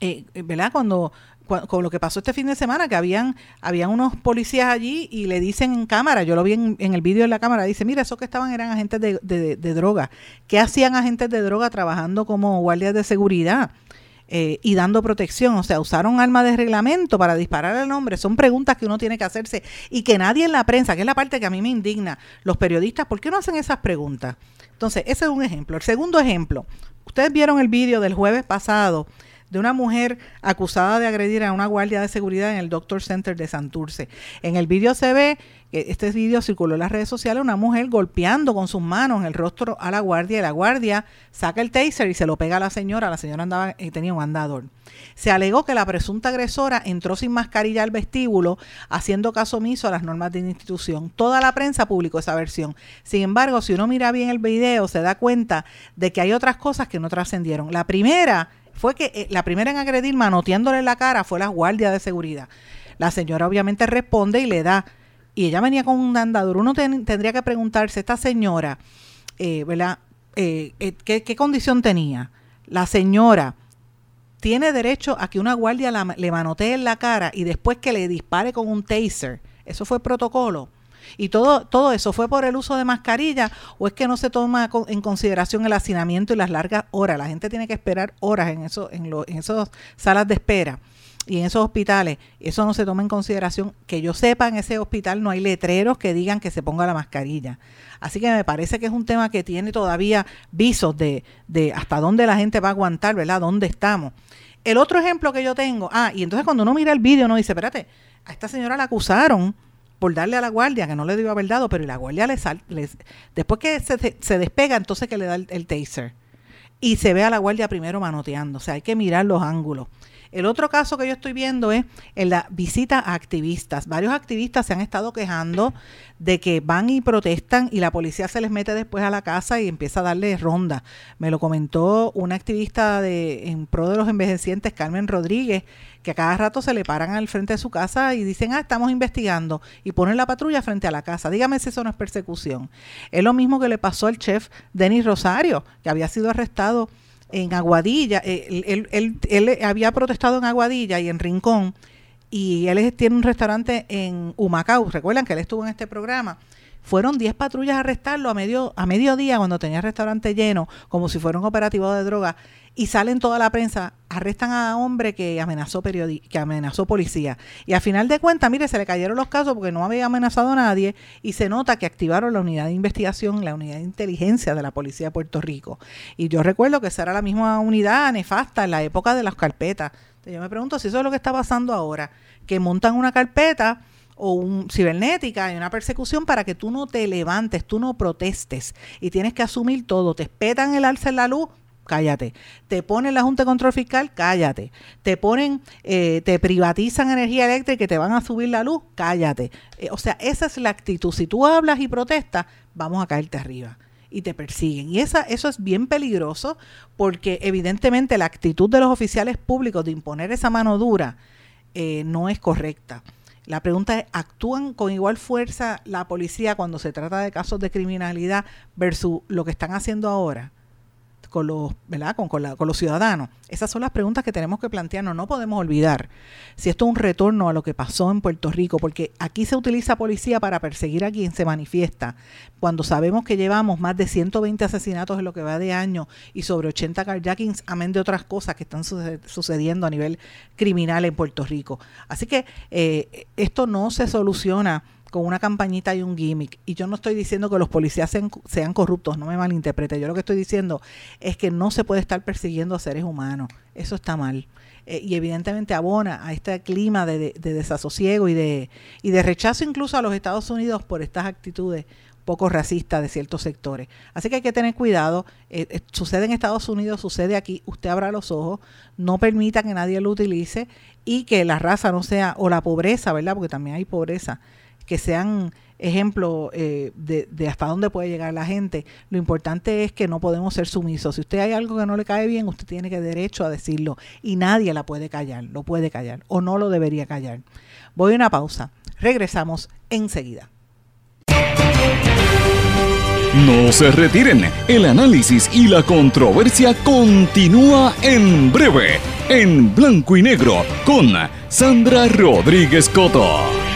eh, ¿verdad? Cuando con lo que pasó este fin de semana, que habían, habían unos policías allí y le dicen en cámara, yo lo vi en, el vídeo de la cámara, dice, mira, esos que estaban eran agentes de, de, droga. ¿Qué hacían agentes de droga trabajando como guardias de seguridad? Eh, y dando protección, o sea, usaron armas de reglamento para disparar al hombre, son preguntas que uno tiene que hacerse y que nadie en la prensa, que es la parte que a mí me indigna, los periodistas, ¿por qué no hacen esas preguntas? Entonces, ese es un ejemplo. El segundo ejemplo, ustedes vieron el vídeo del jueves pasado de una mujer acusada de agredir a una guardia de seguridad en el Doctor Center de Santurce. En el vídeo se ve este vídeo circuló en las redes sociales, una mujer golpeando con sus manos el rostro a la guardia y la guardia saca el taser y se lo pega a la señora. La señora andaba y tenía un andador. Se alegó que la presunta agresora entró sin mascarilla al vestíbulo, haciendo caso omiso a las normas de la institución. Toda la prensa publicó esa versión. Sin embargo, si uno mira bien el video, se da cuenta de que hay otras cosas que no trascendieron. La primera fue que eh, la primera en agredir manoteándole la cara fue la guardia de seguridad. La señora obviamente responde y le da, y ella venía con un andador. Uno tendría que preguntarse, esta señora, eh, ¿verdad? Eh, ¿qué, ¿qué, condición tenía? La señora tiene derecho a que una guardia le manotee en la cara y después que le dispare con un taser. Eso fue protocolo. Y todo, todo eso fue por el uso de mascarilla o es que no se toma en consideración el hacinamiento y las largas horas. La gente tiene que esperar horas en, eso, en, en esas salas de espera y en esos hospitales, eso no se toma en consideración. Que yo sepa, en ese hospital no hay letreros que digan que se ponga la mascarilla. Así que me parece que es un tema que tiene todavía visos de, de hasta dónde la gente va a aguantar, ¿verdad? ¿Dónde estamos? El otro ejemplo que yo tengo, ah, y entonces cuando uno mira el vídeo, uno dice, espérate, a esta señora la acusaron por darle a la guardia, que no le dio haber dado, pero la guardia le sal, después que se, se, despega, entonces que le da el, taser. Y se ve a la guardia primero manoteando. O sea, hay que mirar los ángulos. El otro caso que yo estoy viendo es en la visita a activistas. Varios activistas se han estado quejando de que van y protestan y la policía se les mete después a la casa y empieza a darle ronda. Me lo comentó una activista de, en pro de los envejecientes, Carmen Rodríguez, que a cada rato se le paran al frente de su casa y dicen, ah, estamos investigando, y ponen la patrulla frente a la casa. Dígame si eso no es persecución. Es lo mismo que le pasó al chef Denis Rosario, que había sido arrestado en Aguadilla. Eh, él, él, él, había protestado en Aguadilla y en Rincón, y él tiene un restaurante en Humacao. Recuerdan que él estuvo en este programa fueron 10 patrullas a arrestarlo a medio a mediodía cuando tenía el restaurante lleno, como si fuera un operativo de droga y salen toda la prensa, arrestan a hombre que amenazó que amenazó policía. Y a final de cuentas, mire, se le cayeron los casos porque no había amenazado a nadie y se nota que activaron la unidad de investigación, la unidad de inteligencia de la policía de Puerto Rico. Y yo recuerdo que esa era la misma unidad nefasta en la época de las carpetas. Entonces yo me pregunto si eso es lo que está pasando ahora, que montan una carpeta o un cibernética y una persecución para que tú no te levantes, tú no protestes y tienes que asumir todo. Te espetan el alza en la luz, cállate. Te ponen la Junta de Control Fiscal, cállate. Te ponen, eh, te privatizan energía eléctrica y te van a subir la luz, cállate. Eh, o sea, esa es la actitud. Si tú hablas y protestas, vamos a caerte arriba y te persiguen. Y esa, eso es bien peligroso porque evidentemente la actitud de los oficiales públicos de imponer esa mano dura eh, no es correcta. La pregunta es, ¿actúan con igual fuerza la policía cuando se trata de casos de criminalidad versus lo que están haciendo ahora? Con los, ¿verdad? Con, con, los ciudadanos? Esas son las preguntas que tenemos que plantearnos. No podemos olvidar si esto es un retorno a lo que pasó en Puerto Rico, porque aquí se utiliza policía para perseguir a quien se manifiesta, cuando sabemos que llevamos más de 120 asesinatos en lo que va de año y sobre 80 carjackings, amén de otras cosas que están sucediendo a nivel criminal en Puerto Rico. Así que eh, esto no se soluciona con una campañita y un gimmick. Y yo no estoy diciendo que los policías sean, corruptos, no me malinterprete. Yo lo que estoy diciendo es que no se puede estar persiguiendo a seres humanos. Eso está mal. eh, y evidentemente abona a este clima de, desasosiego y de, y de rechazo incluso a los Estados Unidos por estas actitudes poco racistas de ciertos sectores. Así que hay que tener cuidado. Eh, eh, sucede en Estados Unidos, sucede aquí. Usted abra los ojos, no permita que nadie lo utilice y que la raza no sea, o la pobreza, ¿verdad? Porque también hay pobreza, que sean ejemplo eh, de, hasta dónde puede llegar la gente. Lo importante es que no podemos ser sumisos. Si usted hay algo que no le cae bien, usted tiene que derecho a decirlo y nadie la puede callar, lo puede callar o no lo debería callar. Voy a una pausa. Regresamos enseguida. No se retiren, el análisis y la controversia continúa en breve, en blanco y negro, con Sandra Rodríguez Coto.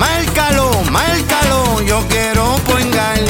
Márcalo, márcalo, yo quiero poingar.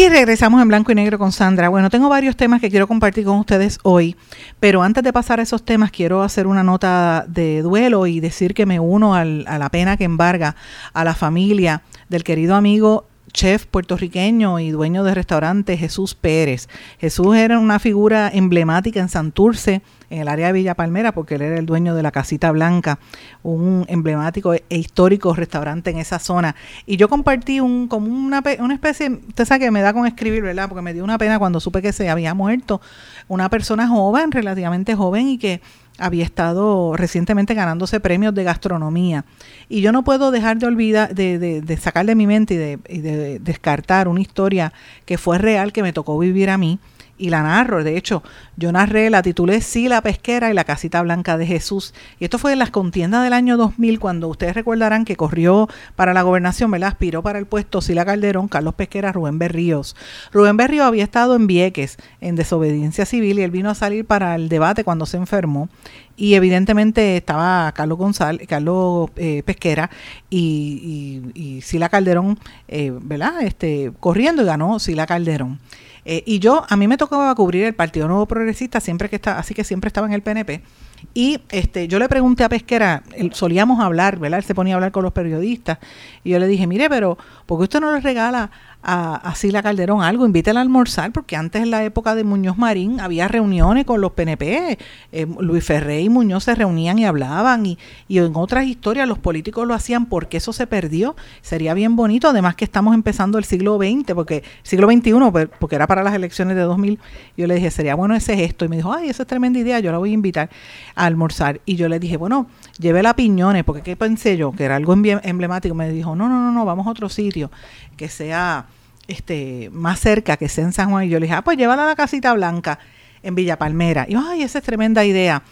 Y regresamos en blanco y negro con Sandra. Bueno, tengo varios temas que quiero compartir con ustedes hoy, pero antes de pasar a esos temas quiero hacer una nota de duelo y decir que me uno a la pena que embarga a la familia del querido amigo chef puertorriqueño y dueño de restaurante Jesús Pérez. Jesús era una figura emblemática en Santurce, en el área de Villa Palmera, porque él era el dueño de la Casita Blanca, un emblemático e histórico restaurante en esa zona. Y yo compartí un, como una, una especie, usted sabe que me da con escribir, ¿verdad? Porque me dio una pena cuando supe que se había muerto una persona joven, relativamente joven, y que había estado recientemente ganándose premios de gastronomía. Y yo no puedo dejar de olvidar, de, de, sacar de mi mente y de, y de descartar una historia que fue real, que me tocó vivir a mí, y la narro. De hecho, yo narré, la titulé Sí, la pesquera y la casita blanca de Jesús. Y esto fue en las contiendas del año 2000, cuando ustedes recordarán que corrió para la gobernación, ¿verdad? Aspiró para el puesto Sila Calderón, Carlos Pesquera, Rubén Berríos. Rubén Berríos había estado en Vieques en desobediencia civil y él vino a salir para el debate cuando se enfermó y evidentemente estaba Carlos González, Carlos eh, Pesquera y, y, Sila Calderón, eh, ¿verdad? Este, corriendo y ganó Sila Calderón. Eh, y yo, a mí me tocaba cubrir el Partido Nuevo Progresista siempre que está, así que siempre estaba en el PNP. Y este, yo le pregunté a Pesquera, solíamos hablar, ¿verdad? Él se ponía a hablar con los periodistas. Y yo le dije, mire, pero ¿por qué usted no le regala a, a Sila Calderón algo, invítela a almorzar, porque antes en la época de Muñoz Marín había reuniones con los PNP, eh, Luis Ferré y Muñoz se reunían y hablaban, y, y en otras historias los políticos lo hacían porque eso se perdió, sería bien bonito, además que estamos empezando el siglo XX, porque siglo XXI, porque era para las elecciones de 2000, yo le dije, sería bueno ese gesto, y me dijo, ay, esa es tremenda idea, yo la voy a invitar a almorzar, y yo le dije, bueno, lleve la piñones, porque ¿qué pensé yo? Que era algo emblemático, me dijo, no, no, no, no, vamos a otro sitio, que sea este, más cerca, que sea en San Juan. Y yo le dije, ah, pues llévala a la casita blanca en Villa Palmera. Y yo, ay, esa es tremenda idea.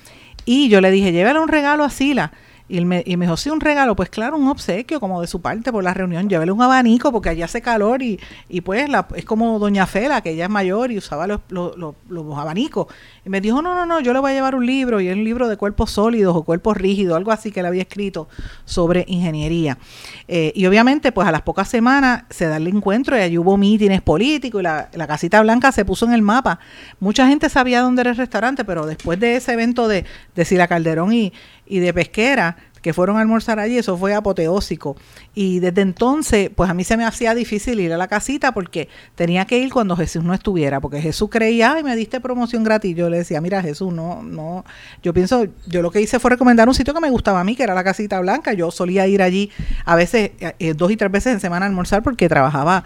Y yo le dije, llévale un regalo a Sila. Y, me, y me dijo, sí, un regalo, pues claro, un obsequio como de su parte por la reunión, llévele un abanico porque allá hace calor y, y pues es como doña Fela, que ella es mayor y usaba los, los, los, los abanicos. Y me dijo, no, no, no, yo le voy a llevar un libro y es un libro de cuerpos sólidos o cuerpos rígidos, algo así que le había escrito sobre ingeniería. Eh, y obviamente, pues a las pocas semanas se da el encuentro y allí hubo mítines políticos y la, la casita blanca se puso en el mapa. Mucha gente sabía dónde era el restaurante, pero después de ese evento de, de Sila Calderón y, y de Pesquera, que fueron a almorzar allí, eso fue apoteósico. Y desde entonces, pues a mí se me hacía difícil ir a la casita porque tenía que ir cuando Jesús no estuviera, porque Jesús creía, ay, me diste promoción gratis. Yo le decía, mira, Jesús, no, no. Yo pienso, yo lo que hice fue recomendar un sitio que me gustaba a mí, que era la casita blanca. Yo solía ir allí a veces, eh, dos y tres veces en semana a almorzar porque trabajaba,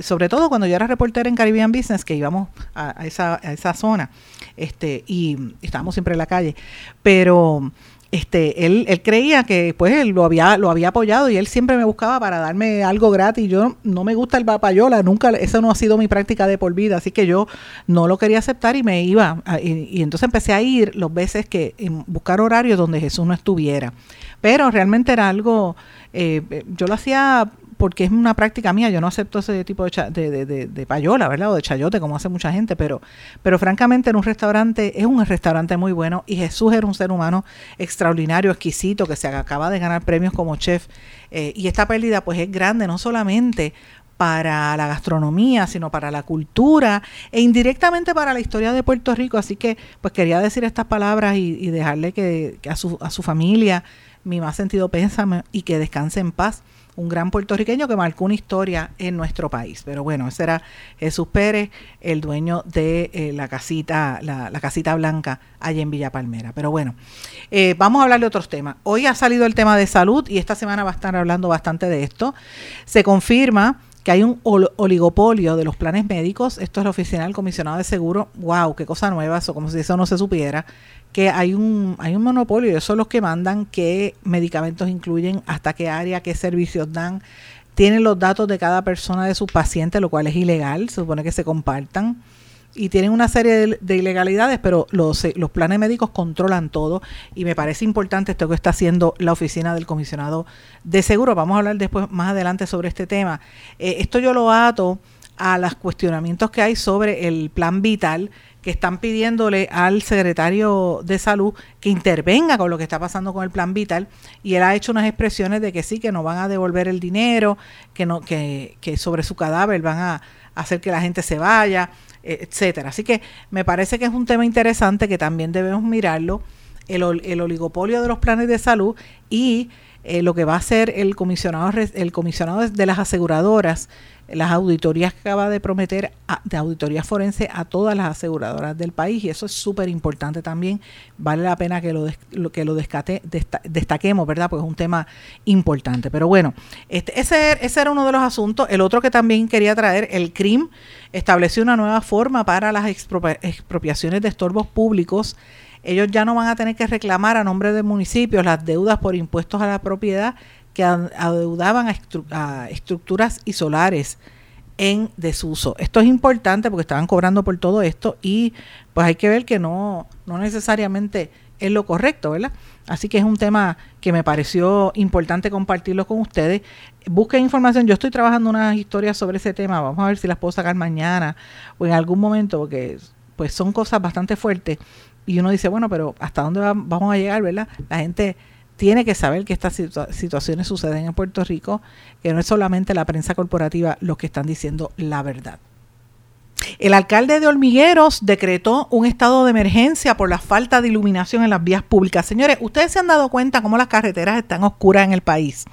sobre todo cuando yo era reportera en Caribbean Business, que íbamos a, a esa, a esa zona, este, y estábamos siempre en la calle. Pero este, él, él creía que pues él lo había, lo había apoyado y él siempre me buscaba para darme algo gratis. Yo no me gusta el papayola, nunca, eso no ha sido mi práctica de por vida, así que yo no lo quería aceptar y me iba. Y, y entonces empecé a ir los veces que, buscar horarios donde Jesús no estuviera. Pero realmente era algo, eh, yo lo hacía porque es una práctica mía, yo no acepto ese tipo de, cha, de, payola, ¿verdad? O de chayote, como hace mucha gente, pero, pero francamente en un restaurante, es un restaurante muy bueno y Jesús era un ser humano extraordinario, exquisito, que se acaba de ganar premios como chef. Eh, y esta pérdida pues es grande, no solamente para la gastronomía, sino para la cultura e indirectamente para la historia de Puerto Rico. Así que pues quería decir estas palabras y, y dejarle que, que a, su, a su familia mi más sentido pésame y que descanse en paz un gran puertorriqueño que marcó una historia en nuestro país. Pero bueno, ese era Jesús Pérez, el dueño de eh, la casita, la, casita blanca allá en Villa Palmera. Pero bueno, eh, vamos a hablar de otros temas. Hoy ha salido el tema de salud y esta semana va a estar hablando bastante de esto. Se confirma que hay un oligopolio de los planes médicos. Esto es la oficina del comisionado de seguro. ¡Wow! ¡Qué cosa nueva! Eso, como si eso no se supiera. Que hay un, hay un monopolio. Ellos son los que mandan qué medicamentos incluyen, hasta qué área, qué servicios dan. Tienen los datos de cada persona de sus pacientes, lo cual es ilegal. Se supone que se compartan y tienen una serie de, de, ilegalidades, pero los, los planes médicos controlan todo y me parece importante esto que está haciendo la oficina del comisionado de seguro. Vamos a hablar después más adelante sobre este tema. Eh, esto yo lo ato a los cuestionamientos que hay sobre el plan vital que están pidiéndole al secretario de salud que intervenga con lo que está pasando con el plan vital y él ha hecho unas expresiones de que sí que no van a devolver el dinero que no que, que sobre su cadáver van a hacer que la gente se vaya etcétera. Así que me parece que es un tema interesante que también debemos mirarlo, el, el oligopolio de los planes de salud y eh, lo que va a hacer el comisionado, el comisionado de las aseguradoras, las auditorías que acaba de prometer de auditoría forense a todas las aseguradoras del país y eso es súper importante también. Vale la pena que lo, des, lo que lo descate, desta, destaquemos, ¿verdad? Porque es un tema importante. Pero bueno, este, ese, ese era uno de los asuntos. El otro que también quería traer, el CRIM estableció una nueva forma para las expropiaciones de estorbos públicos ellos ya no van a tener que reclamar a nombre de municipios las deudas por impuestos a la propiedad que adeudaban a, estru a estructuras y solares en desuso. Esto es importante porque estaban cobrando por todo esto y pues hay que ver que no, no necesariamente es lo correcto, ¿verdad? Así que es un tema que me pareció importante compartirlo con ustedes. Busquen información, yo estoy trabajando unas historias sobre ese tema, vamos a ver si las puedo sacar mañana o en algún momento, porque pues son cosas bastante fuertes y uno dice, bueno, pero ¿hasta dónde va, vamos a llegar, verdad? La gente tiene que saber que estas situa situaciones suceden en Puerto Rico, que no es solamente la prensa corporativa los que están diciendo la verdad. El alcalde de Hormigueros decretó un estado de emergencia por la falta de iluminación en las vías públicas. Señores, ustedes se han dado cuenta cómo las carreteras están oscuras en el país.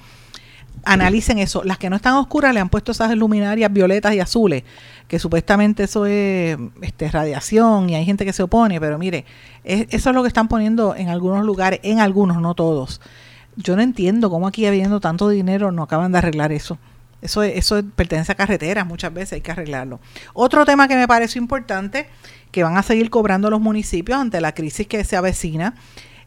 Analicen eso. Las que no están oscuras le han puesto esas luminarias violetas y azules que supuestamente eso es este, radiación y hay gente que se opone, pero mire, es, eso es lo que están poniendo en algunos lugares, en algunos, no todos. Yo no entiendo cómo aquí habiendo tanto dinero no acaban de arreglar eso. Eso, eso pertenece a carreteras, muchas veces hay que arreglarlo. Otro tema que me parece importante, que van a seguir cobrando los municipios ante la crisis que se avecina,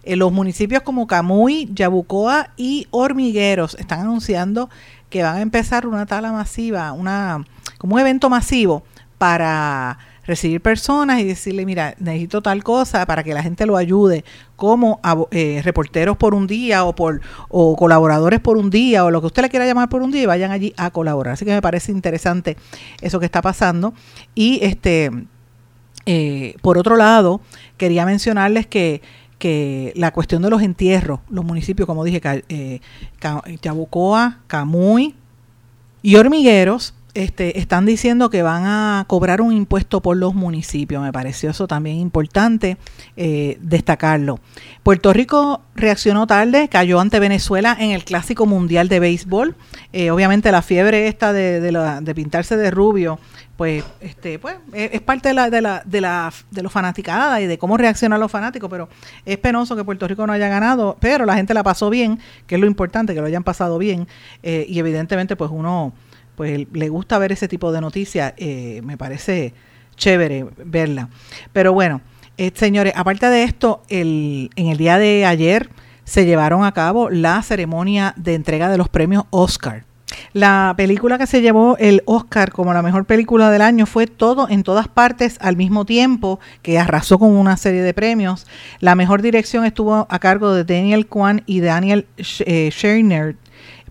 eh, los municipios como Camuy, Yabucoa y Hormigueros están anunciando que van a empezar una tala masiva, una como un evento masivo para recibir personas y decirle, mira, necesito tal cosa para que la gente lo ayude, como eh, reporteros por un día o por o colaboradores por un día o lo que usted le quiera llamar por un día y vayan allí a colaborar. Así que me parece interesante eso que está pasando. Y este eh, por otro lado, quería mencionarles que que la cuestión de los entierros, los municipios, como dije, eh, Yabucoa, Camuy y Hormigueros, este, están diciendo que van a cobrar un impuesto por los municipios. Me pareció eso también importante eh, destacarlo. Puerto Rico reaccionó tarde, cayó ante Venezuela en el Clásico Mundial de Béisbol. Eh, obviamente la fiebre esta de, de, pintarse de rubio, pues, este, pues es parte de la, de la, de la, de los fanaticadas y de cómo reaccionan los fanáticos, pero es penoso que Puerto Rico no haya ganado, pero la gente la pasó bien, que es lo importante, que lo hayan pasado bien, eh, y evidentemente pues uno pues le gusta ver ese tipo de noticias, eh, me parece chévere verla. Pero bueno, eh, señores, aparte de esto, el, en el día de ayer se llevaron a cabo la ceremonia de entrega de los premios Oscar. La película que se llevó el Oscar como la mejor película del año fue Todo en todas partes al mismo tiempo, que arrasó con una serie de premios. La mejor dirección estuvo a cargo de Daniel Kwan y Daniel eh, Scherner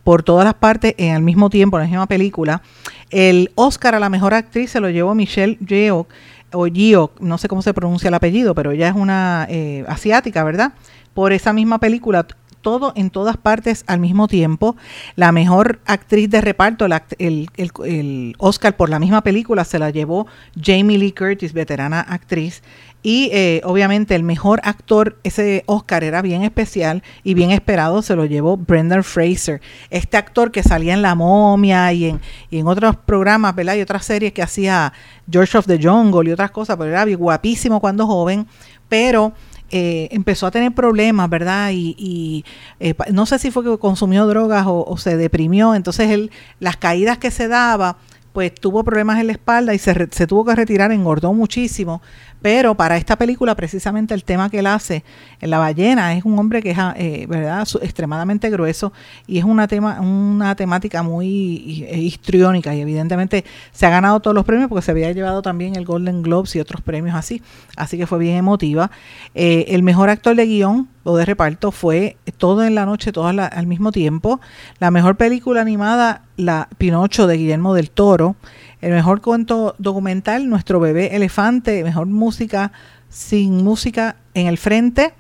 por todas las partes en el mismo tiempo, en la misma película. El Oscar a la mejor actriz se lo llevó Michelle Yeoh, o Yeoh, no sé cómo se pronuncia el apellido, pero ella es una eh, asiática, ¿verdad? Por esa misma película, todo en todas partes al mismo tiempo. La mejor actriz de reparto, el, el, Oscar por la misma película, se la llevó Jamie Lee Curtis, veterana actriz. Y eh, obviamente el mejor actor, ese Oscar era bien especial y bien esperado, se lo llevó Brendan Fraser. Este actor que salía en La Momia y en, y en otros programas, ¿verdad? Y otras series que hacía George of the Jungle y otras cosas, pero era guapísimo cuando joven, pero eh, empezó a tener problemas, ¿verdad? Y, eh, no sé si fue que consumió drogas o, se deprimió, entonces él, las caídas que se daba, pues tuvo problemas en la espalda y se, se tuvo que retirar, engordó muchísimo, pero para esta película, precisamente el tema que él hace en La ballena es un hombre que es eh, ¿verdad? extremadamente grueso y es una, tema, una temática muy eh, histriónica y evidentemente se ha ganado todos los premios porque se había llevado también el Golden Globes y otros premios así. Así que fue bien emotiva. Eh, el mejor actor de guion o de reparto fue Todo en la Noche, todo al mismo tiempo. La mejor película animada, La Pinocho de Guillermo del Toro. El mejor cuento documental, Nuestro bebé elefante, mejor música sin música en el frente.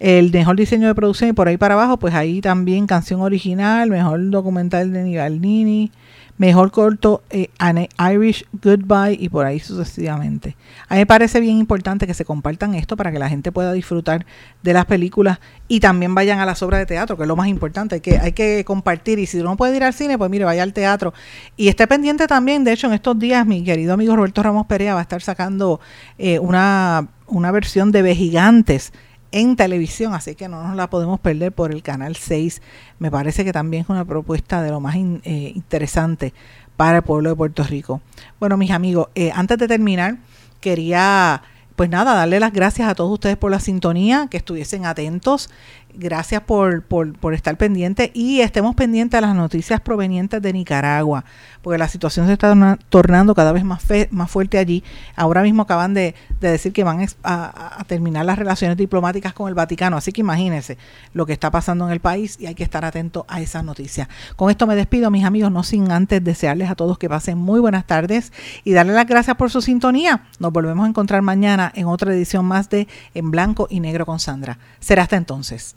El mejor diseño de producción y por ahí para abajo, pues ahí también canción original, mejor documental de Nival Nini, mejor corto eh, Irish Goodbye y por ahí sucesivamente. A mí me parece bien importante que se compartan esto para que la gente pueda disfrutar de las películas y también vayan a las obras de teatro, que es lo más importante. Hay que, hay que compartir y si no puede ir al cine, pues mire, vaya al teatro. Y esté pendiente también, de hecho, en estos días mi querido amigo Roberto Ramos Perea va a estar sacando eh, una, una versión de Gigantes en televisión, así que no nos la podemos perder por el canal 6. Me parece que también es una propuesta de lo más eh, interesante para el pueblo de Puerto Rico. Bueno, mis amigos, eh, antes de terminar, quería pues nada, darle las gracias a todos ustedes por la sintonía, que estuviesen atentos. Gracias por, por, estar pendientes y estemos pendientes a las noticias provenientes de Nicaragua porque la situación se está tornando cada vez más, más fuerte allí. Ahora mismo acaban de, decir que van a, terminar las relaciones diplomáticas con el Vaticano, así que imagínense lo que está pasando en el país y hay que estar atento a esas noticias. Con esto me despido, mis amigos, no sin antes desearles a todos que pasen muy buenas tardes y darles las gracias por su sintonía. Nos volvemos a encontrar mañana en otra edición más de En Blanco y Negro con Sandra. Será hasta entonces.